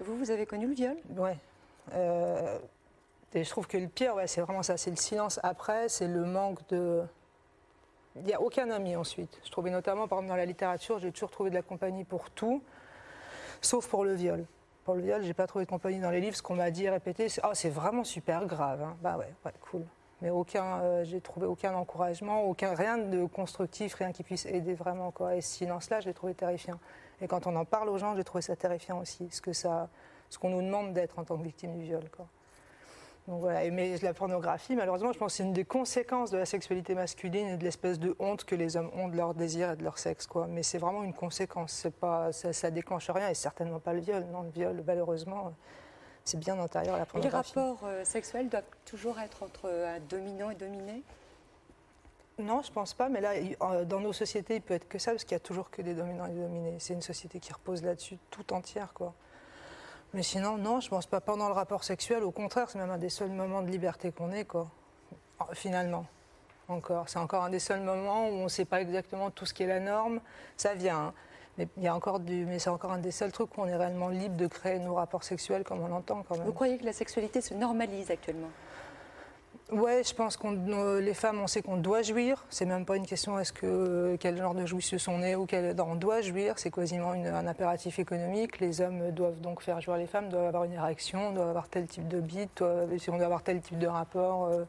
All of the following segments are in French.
Vous, vous avez connu le viol? Ouais. Euh, et je trouve que le pire, ouais, c'est vraiment ça, c'est le silence après, c'est le manque de... Il n'y a aucun ami ensuite. Je trouvais notamment, par exemple, dans la littérature, j'ai toujours trouvé de la compagnie pour tout, sauf pour le viol. Pour le viol, j'ai pas trouvé de compagnie dans les livres. Ce qu'on m'a dit, répété, c'est oh, c'est vraiment super grave. hein. Bah ouais, ouais, cool. Mais aucun, euh, j'ai trouvé aucun encouragement, aucun rien de constructif, rien qui puisse aider vraiment quoi. Et ce silence-là, je l'ai trouvé terrifiant. Et quand on en parle aux gens, j'ai trouvé ça terrifiant aussi, ce que ça, qu'on nous demande d'être en tant que victime du viol. Donc voilà. Et mais la pornographie, malheureusement, je pense que c'est une des conséquences de la sexualité masculine et de l'espèce de honte que les hommes ont de leur désir et de leur sexe. Mais c'est vraiment une conséquence. Pas, ça, ça déclenche rien et certainement pas le viol. Non, le viol, malheureusement, c'est bien antérieur à la Et les pornographie. rapports euh, sexuels doivent toujours être entre euh, un dominant et dominé? Non, je pense pas. Mais là, euh, dans nos sociétés, il peut être que ça parce qu'il y a toujours que des dominants et des dominés. C'est une société qui repose là-dessus tout entière, quoi. Mais sinon, non, je pense pas pendant le rapport sexuel. Au contraire, c'est même un des seuls moments de liberté qu'on ait, quoi. Finalement, encore. C'est encore un des seuls moments où on ne sait pas exactement tout ce qui est la norme. Ça vient. hein. Mais il y a encore du, mais c'est encore un des seuls trucs où on est réellement libre de créer nos rapports sexuels comme on l'entend quand même. Vous croyez que la sexualité se normalise actuellement? Ouais, je pense qu'on les femmes, on sait qu'on doit jouir. C'est même pas une question est-ce que quel genre de jouisseuse on est ou quel non, on doit jouir. C'est quasiment une- un impératif économique. Les hommes doivent donc faire jouir les femmes, doivent avoir une érection, doivent avoir tel type de bite, doivent- si on doit avoir tel type de rapport. euh,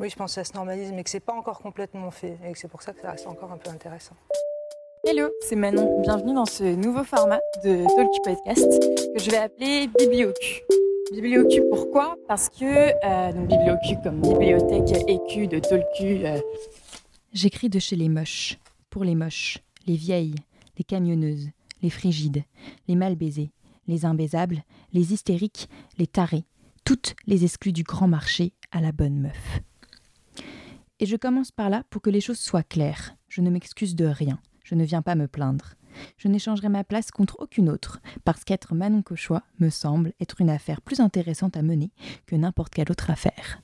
Oui, je pense que ça se normalise, mais que c'est pas encore complètement fait et que c'est pour ça que ça reste encore un peu intéressant. Hello, c'est Manon. Bienvenue dans ce nouveau format de Talk Podcast que je vais appeler Bibliocu. Bibliocu, pourquoi? Parce que, euh, donc Bibliocu comme bibliothèque écu de Tolcu. euh, J'écris de chez les moches, pour les moches, les vieilles, les camionneuses, les frigides, les mal baisées, les imbaisables, les hystériques, les tarés, toutes les exclues du grand marché à la bonne meuf. Et je commence par là pour que les choses soient claires. Je ne m'excuse de rien. Je ne viens pas me plaindre. Je n'échangerai ma place contre aucune autre, parce qu'être Manon Cochois me semble être une affaire plus intéressante à mener que n'importe quelle autre affaire.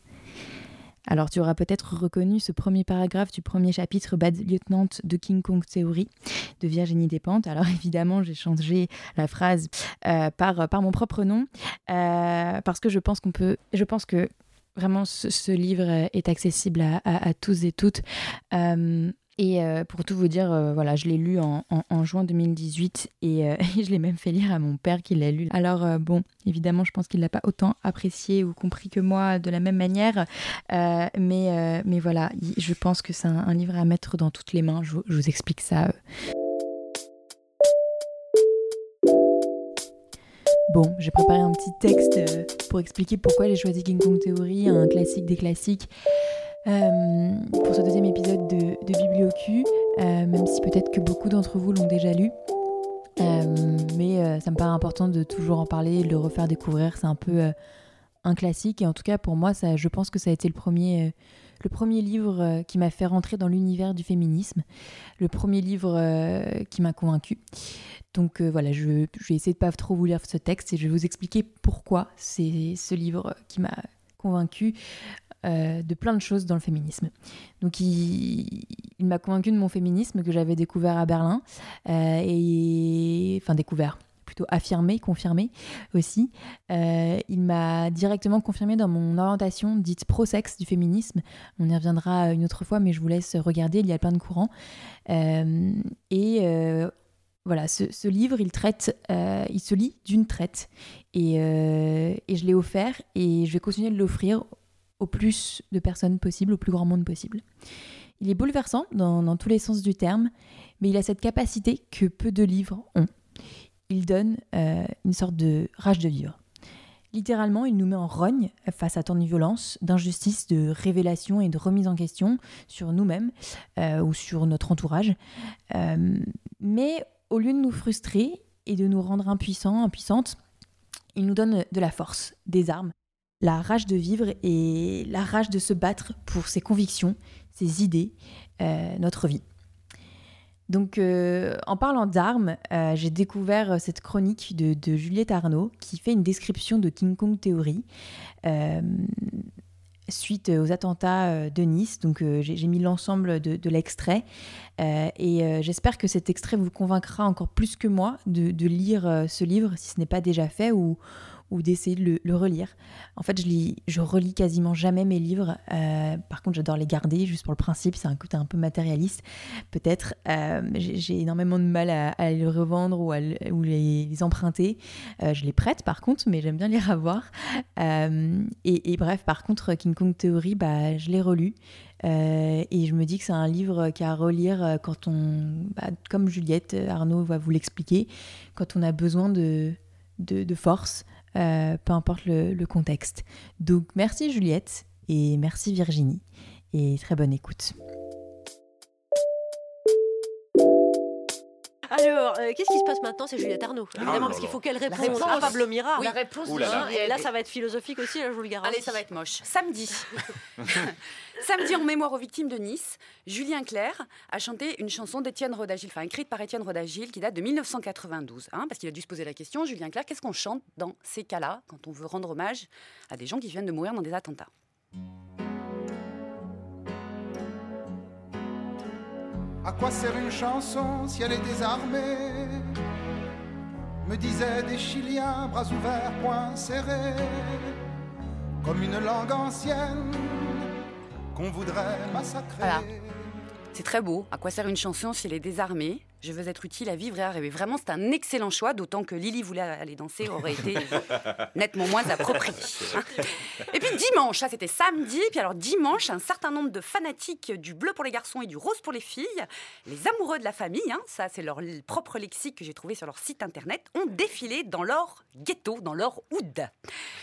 Alors tu auras peut-être reconnu ce premier paragraphe du premier chapitre Bad Lieutenant de King Kong Theory de Virginie Despentes. Alors évidemment j'ai changé la phrase euh, par, par mon propre nom, euh, parce que je pense qu'on peut... Je pense que vraiment ce, livre est accessible à tous et toutes. Euh, et euh, pour tout vous dire, euh, voilà, je l'ai lu en, juin 2018 et, euh, et je l'ai même fait lire à mon père qui l'a lu. Alors bon, évidemment, je pense qu'il l'a pas autant apprécié ou compris que moi de la même manière, mais, mais voilà, je pense que c'est un, livre à mettre dans toutes les mains. Je, vous- explique ça. Bon, j'ai préparé un petit texte pour expliquer pourquoi j'ai choisi King Kong Theory, un classique des classiques. Euh, pour ce deuxième épisode de, de Bibliocu, euh, même si peut-être que beaucoup d'entre vous l'ont déjà lu. Euh, mais ça me paraît important de toujours en parler, de le refaire découvrir. C'est un peu un classique et en tout cas pour moi, ça, je pense que ça a été le premier, le premier livre qui m'a fait rentrer dans l'univers du féminisme, le premier livre qui m'a convaincu. Donc voilà, je, je vais essayer de pas trop vous lire ce texte et je vais vous expliquer pourquoi c'est ce livre qui m'a convaincu euh, de plein de choses dans le féminisme. Donc il, m'a convaincu de mon féminisme que j'avais découvert à Berlin euh, et enfin découvert plutôt affirmé, confirmé aussi. Euh, il m'a directement confirmé dans mon orientation dite pro-sexe du féminisme. On y reviendra une autre fois, mais je vous laisse regarder, il y a plein de courants. Et voilà, ce, livre, il traite, il se lit d'une traite. Et, et je l'ai offert et je vais continuer de l'offrir au plus de personnes possible, au plus grand monde possible. Il est bouleversant dans, tous les sens du terme, mais il a cette capacité que peu de livres ont. Il donne euh, une sorte de rage de vivre. Littéralement, il nous met en rogne face à tant de violence, d'injustice, de révélation et de remise en question sur nous-mêmes euh, ou sur notre entourage. Euh, mais au lieu de nous frustrer et de nous rendre impuissants, impuissantes, il nous donne de la force, des armes, la rage de vivre et la rage de se battre pour ses convictions, ses idées, euh, notre vie. Donc, euh, en parlant d'armes, euh, j'ai découvert cette chronique de, Juliette Arnaud qui fait une description de King Kong Theory. Suite aux attentats de Nice. Donc j'ai mis l'ensemble de, l'extrait et j'espère que cet extrait vous convaincra encore plus que moi de, de lire ce livre si ce n'est pas déjà fait ou, ou d'essayer de le, relire. En fait, je, lis, je relis quasiment jamais mes livres. Euh, par contre, j'adore les garder juste pour le principe. C'est un côté un peu matérialiste, peut-être. Euh, j'ai énormément de mal à, les revendre ou, à, les, emprunter. Euh, je les prête, par contre, mais j'aime bien les revoir. Et, bref, par contre, King Kong Theory, bah, je l'ai relu. et je me dis que c'est un livre qu'à relire quand on, bah, comme Juliette, Arnaud va vous l'expliquer, quand on a besoin de, de force, euh, peu importe le, contexte. Donc merci Juliette et merci Virginie et très bonne écoute. Alors, euh, qu'est-ce qui se passe maintenant C'est Juliette Arnaud, ah, évidemment, parce qu'il faut qu'elle réponde à Pablo Mira. La réponse, Et là, ça va être philosophique aussi, je vous le garantis. Allez, ça va être moche. Samedi. Samedi, en mémoire aux victimes de Nice, Julien Clerc a chanté une chanson d'Étienne Rodagil, enfin écrite par Étienne Rodagil, qui date de 1992. Hein, parce qu'il a dû se poser la question, Julien Clerc, qu'est-ce qu'on chante dans ces cas-là, quand on veut rendre hommage à des gens qui viennent de mourir dans des attentats? À quoi sert une chanson si elle est désarmée? Me disaient des Chiliens, bras ouverts, poings serrés, comme une langue ancienne qu'on voudrait massacrer. C'est très beau. À quoi sert une chanson si elle est désarmée? Je veux être utile à vivre et à rêver. Vraiment, c'est un excellent choix, d'autant que Lily voulait aller danser aurait été nettement moins approprié. Et puis dimanche, ça c'était samedi, puis alors dimanche, un certain nombre de fanatiques du bleu pour les garçons et du rose pour les filles, les amoureux de la famille, hein, ça c'est leur propre lexique que j'ai trouvé sur leur site internet, ont défilé dans leur ghetto, dans leur hood.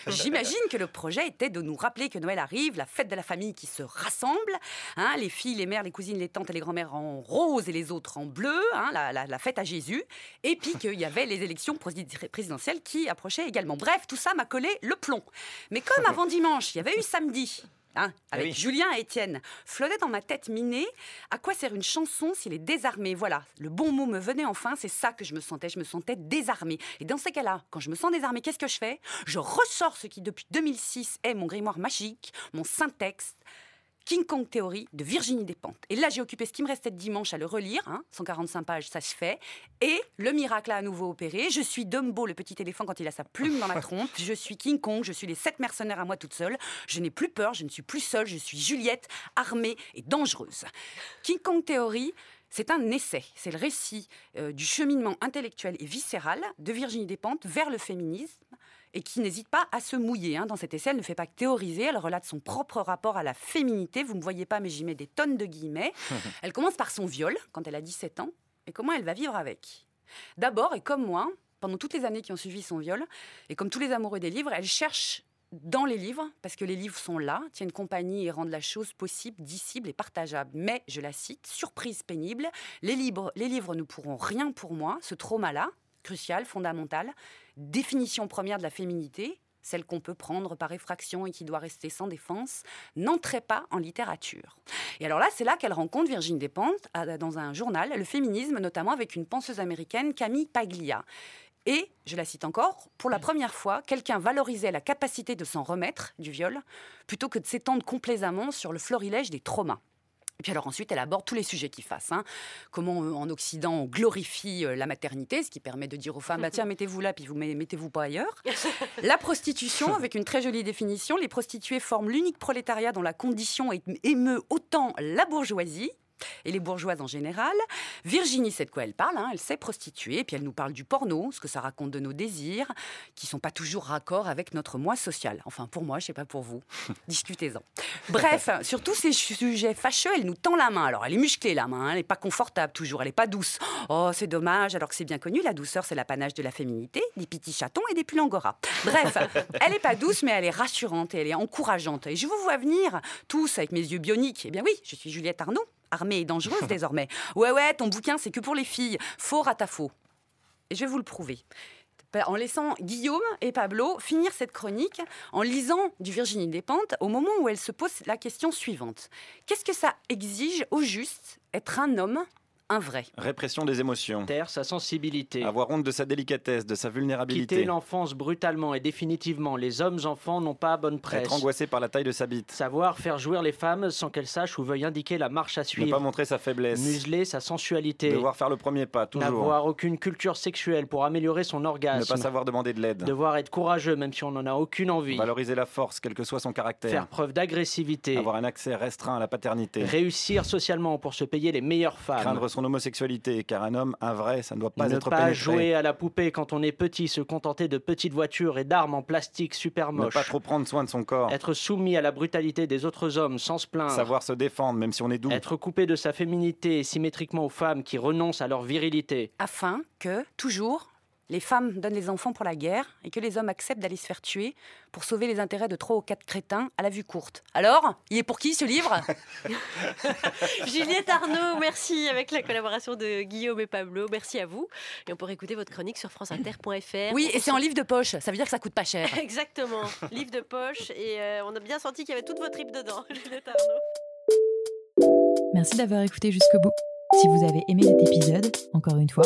J'imagine que le projet était de nous rappeler que Noël arrive, la fête de la famille qui se rassemble, hein, les filles, les mères, les cousines, les tantes et les grands-mères en rose et les autres en bleu. Hein, Hein, la, fête à Jésus, et puis qu'il y avait les élections présidentielles qui approchaient également. Bref, tout ça m'a collé le plomb. Mais comme avant dimanche, il y avait eu samedi, Hein, eh avec Julien et Étienne, flottait dans ma tête minée. À quoi sert une chanson s'il est désarmé? Voilà, le bon mot me venait enfin, c'est ça que je me sentais, je me sentais désarmée. Et dans ces cas-là, quand je me sens désarmée, qu'est-ce que je fais? Je ressors ce qui depuis 2006 est mon grimoire magique, mon Saint-Texte, King Kong Theory de Virginie Despentes. Et là, j'ai occupé ce qui me restait de dimanche à le relire. 145 hein. pages, ça se fait. Et le miracle a à nouveau opéré. Je suis Dumbo, le petit éléphant, quand il a sa plume dans la trompe. Je suis King Kong, je suis les sept mercenaires à moi toute seule. Je n'ai plus peur, je ne suis plus seule. Je suis Juliette, armée et dangereuse. King Kong Theory, c'est un essai, c'est le récit euh, du cheminement intellectuel et viscéral de Virginie Despentes vers le féminisme et qui n'hésite pas à se mouiller. Hein. Dans cet essai, elle ne fait pas que théoriser, elle relate son propre rapport à la féminité. Vous ne me voyez pas, mais j'y mets des tonnes de guillemets. elle commence par son viol, quand elle a 17 ans, et comment elle va vivre avec. D'abord, et comme moi, pendant toutes les années qui ont suivi son viol, et comme tous les amoureux des livres, elle cherche dans les livres, parce que les livres sont là, tiennent compagnie et rendent la chose possible, dissible et partageable. Mais, je la cite, surprise pénible, les livres, les livres ne pourront rien pour moi, ce trauma-là, crucial, fondamental, définition première de la féminité, celle qu'on peut prendre par effraction et qui doit rester sans défense, n'entrait pas en littérature. Et alors là, c'est là qu'elle rencontre Virginie Despentes dans un journal, Le féminisme, notamment avec une penseuse américaine, Camille Paglia. Et, je la cite encore, pour la première fois, quelqu'un valorisait la capacité de s'en remettre du viol plutôt que de s'étendre complaisamment sur le florilège des traumas. Et puis alors ensuite, elle aborde tous les sujets qui fassent. Hein. Comment euh, en Occident on glorifie euh, la maternité, ce qui permet de dire aux femmes, bah, tiens, mettez-vous là, puis vous mettez-vous pas ailleurs. la prostitution, avec une très jolie définition, les prostituées forment l'unique prolétariat dont la condition émeut autant la bourgeoisie et les bourgeoises en général. Virginie sait de quoi elle parle, hein. elle sait prostituer, puis elle nous parle du porno, ce que ça raconte de nos désirs, qui sont pas toujours raccord avec notre moi social. Enfin, pour moi, je sais pas pour vous. Discutez-en. Bref, sur tous ces sujets fâcheux, elle nous tend la main. Alors, elle est musclée, la main, hein. elle n'est pas confortable toujours, elle n'est pas douce. Oh, c'est dommage, alors que c'est bien connu, la douceur, c'est l'apanage de la féminité, des petits chatons et des pulls angora. Bref, elle n'est pas douce, mais elle est rassurante et elle est encourageante. Et je vous vois venir, tous avec mes yeux bioniques. Eh bien oui, je suis Juliette Arnaud, armée et dangereuse désormais. Ouais, ouais, ton bouquin, c'est que pour les filles. Faux faux. Et je vais vous le prouver. En laissant Guillaume et Pablo finir cette chronique, en lisant du Virginie Despentes, au moment où elle se pose la question suivante. Qu'est-ce que ça exige au juste être un homme un vrai. Répression des émotions. Taire sa sensibilité. Avoir honte de sa délicatesse, de sa vulnérabilité. Quitter l'enfance brutalement et définitivement. Les hommes-enfants n'ont pas bonne presse. Être angoissé par la taille de sa bite. Savoir faire jouir les femmes sans qu'elles sachent ou veuillent indiquer la marche à suivre. Ne pas montrer sa faiblesse. Museler sa sensualité. Devoir faire le premier pas, toujours. N'avoir aucune culture sexuelle pour améliorer son orgasme. Ne pas savoir demander de l'aide. Devoir être courageux même si on n'en a aucune envie. Valoriser la force, quel que soit son caractère. Faire preuve d'agressivité. Avoir un accès restreint à la paternité. Réussir socialement pour se payer les meilleures femmes. Craindre son homosexualité, car un homme, un vrai, ça ne doit pas ne être pas pénétré. jouer à la poupée quand on est petit, se contenter de petites voitures et d'armes en plastique super Ne moches. pas trop prendre soin de son corps. Être soumis à la brutalité des autres hommes sans se plaindre. Savoir se défendre, même si on est doux. Être coupé de sa féminité symétriquement aux femmes qui renoncent à leur virilité. Afin que, toujours, les femmes donnent les enfants pour la guerre et que les hommes acceptent d'aller se faire tuer pour sauver les intérêts de trois ou quatre crétins à la vue courte. Alors, il est pour qui ce livre Juliette Arnaud, merci avec la collaboration de Guillaume et Pablo. Merci à vous. Et on pourra écouter votre chronique sur franceinter.fr. Oui, et c'est en livre de poche, ça veut dire que ça coûte pas cher. Exactement, livre de poche. Et euh, on a bien senti qu'il y avait toutes vos tripes dedans, Juliette Arnaud. Merci d'avoir écouté jusqu'au bout. Si vous avez aimé cet épisode, encore une fois,